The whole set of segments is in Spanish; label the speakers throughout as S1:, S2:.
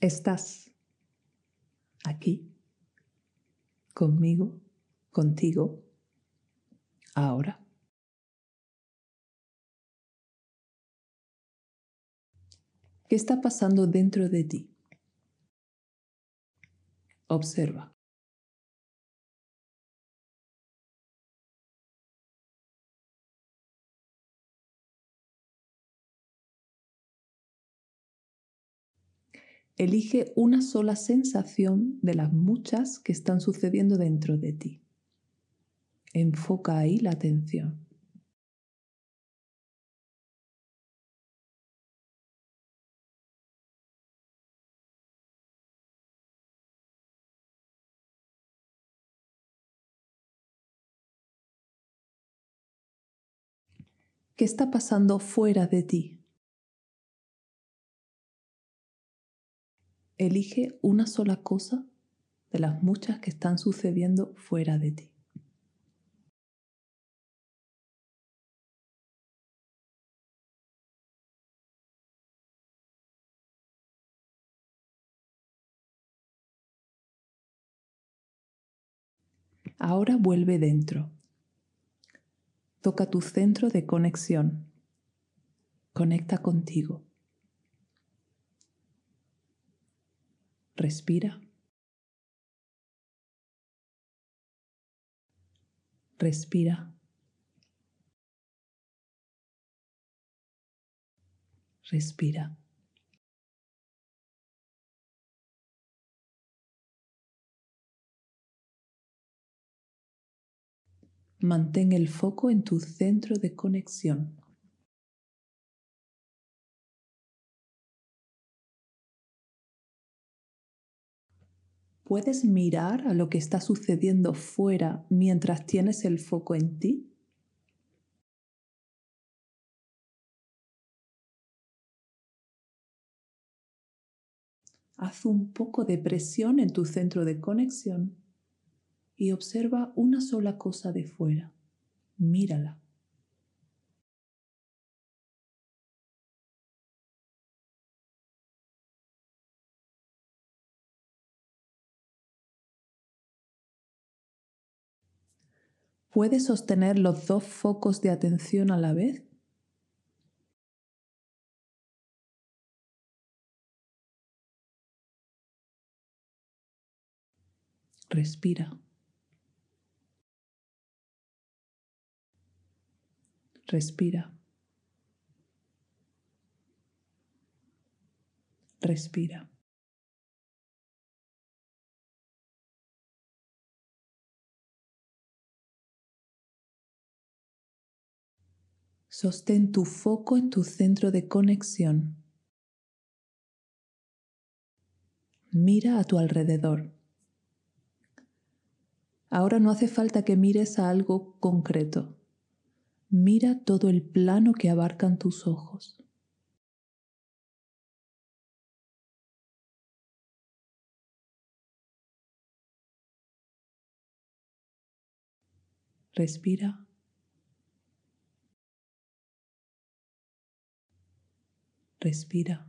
S1: Estás aquí, conmigo, contigo, ahora. ¿Qué está pasando dentro de ti? Observa. Elige una sola sensación de las muchas que están sucediendo dentro de ti. Enfoca ahí la atención. ¿Qué está pasando fuera de ti? Elige una sola cosa de las muchas que están sucediendo fuera de ti. Ahora vuelve dentro. Toca tu centro de conexión. Conecta contigo. Respira. Respira. Respira. Mantén el foco en tu centro de conexión. ¿Puedes mirar a lo que está sucediendo fuera mientras tienes el foco en ti? Haz un poco de presión en tu centro de conexión y observa una sola cosa de fuera. Mírala. ¿Puedes sostener los dos focos de atención a la vez? Respira. Respira. Respira. Sostén tu foco en tu centro de conexión. Mira a tu alrededor. Ahora no hace falta que mires a algo concreto. Mira todo el plano que abarcan tus ojos. Respira. Respira.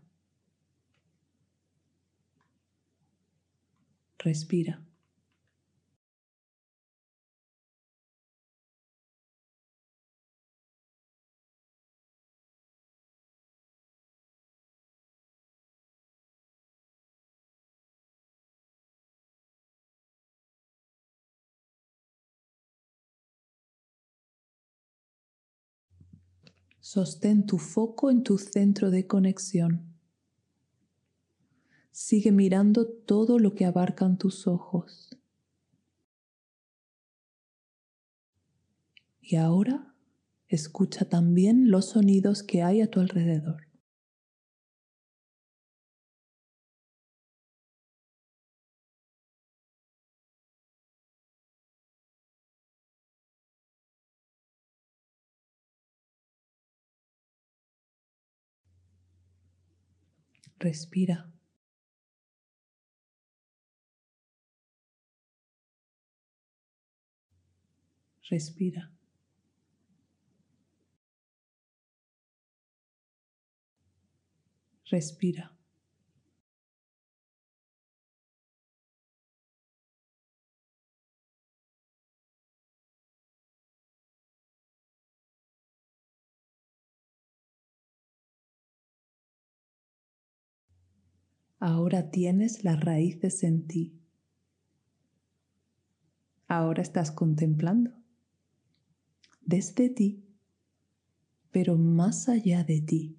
S1: Respira. Sostén tu foco en tu centro de conexión. Sigue mirando todo lo que abarcan tus ojos. Y ahora escucha también los sonidos que hay a tu alrededor. Respira. Respira. Respira. Ahora tienes las raíces en ti. Ahora estás contemplando desde ti, pero más allá de ti.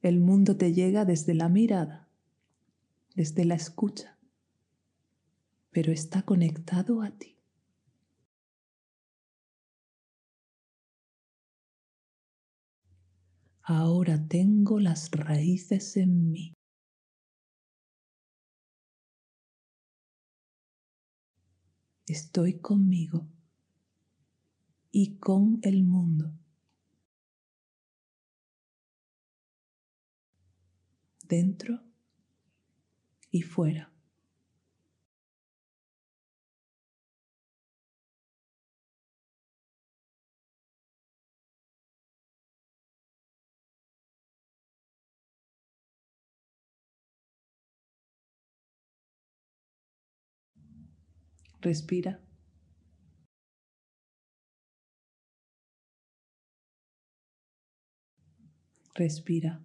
S1: El mundo te llega desde la mirada, desde la escucha, pero está conectado a ti. Ahora tengo las raíces en mí. Estoy conmigo y con el mundo. Dentro y fuera. Respira. Respira.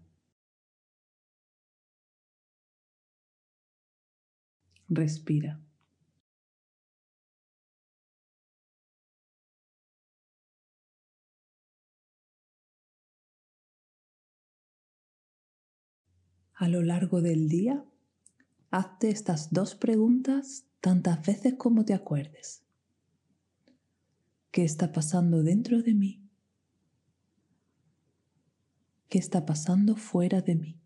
S1: Respira. A lo largo del día, hazte estas dos preguntas tantas veces como te acuerdes. ¿Qué está pasando dentro de mí? ¿Qué está pasando fuera de mí?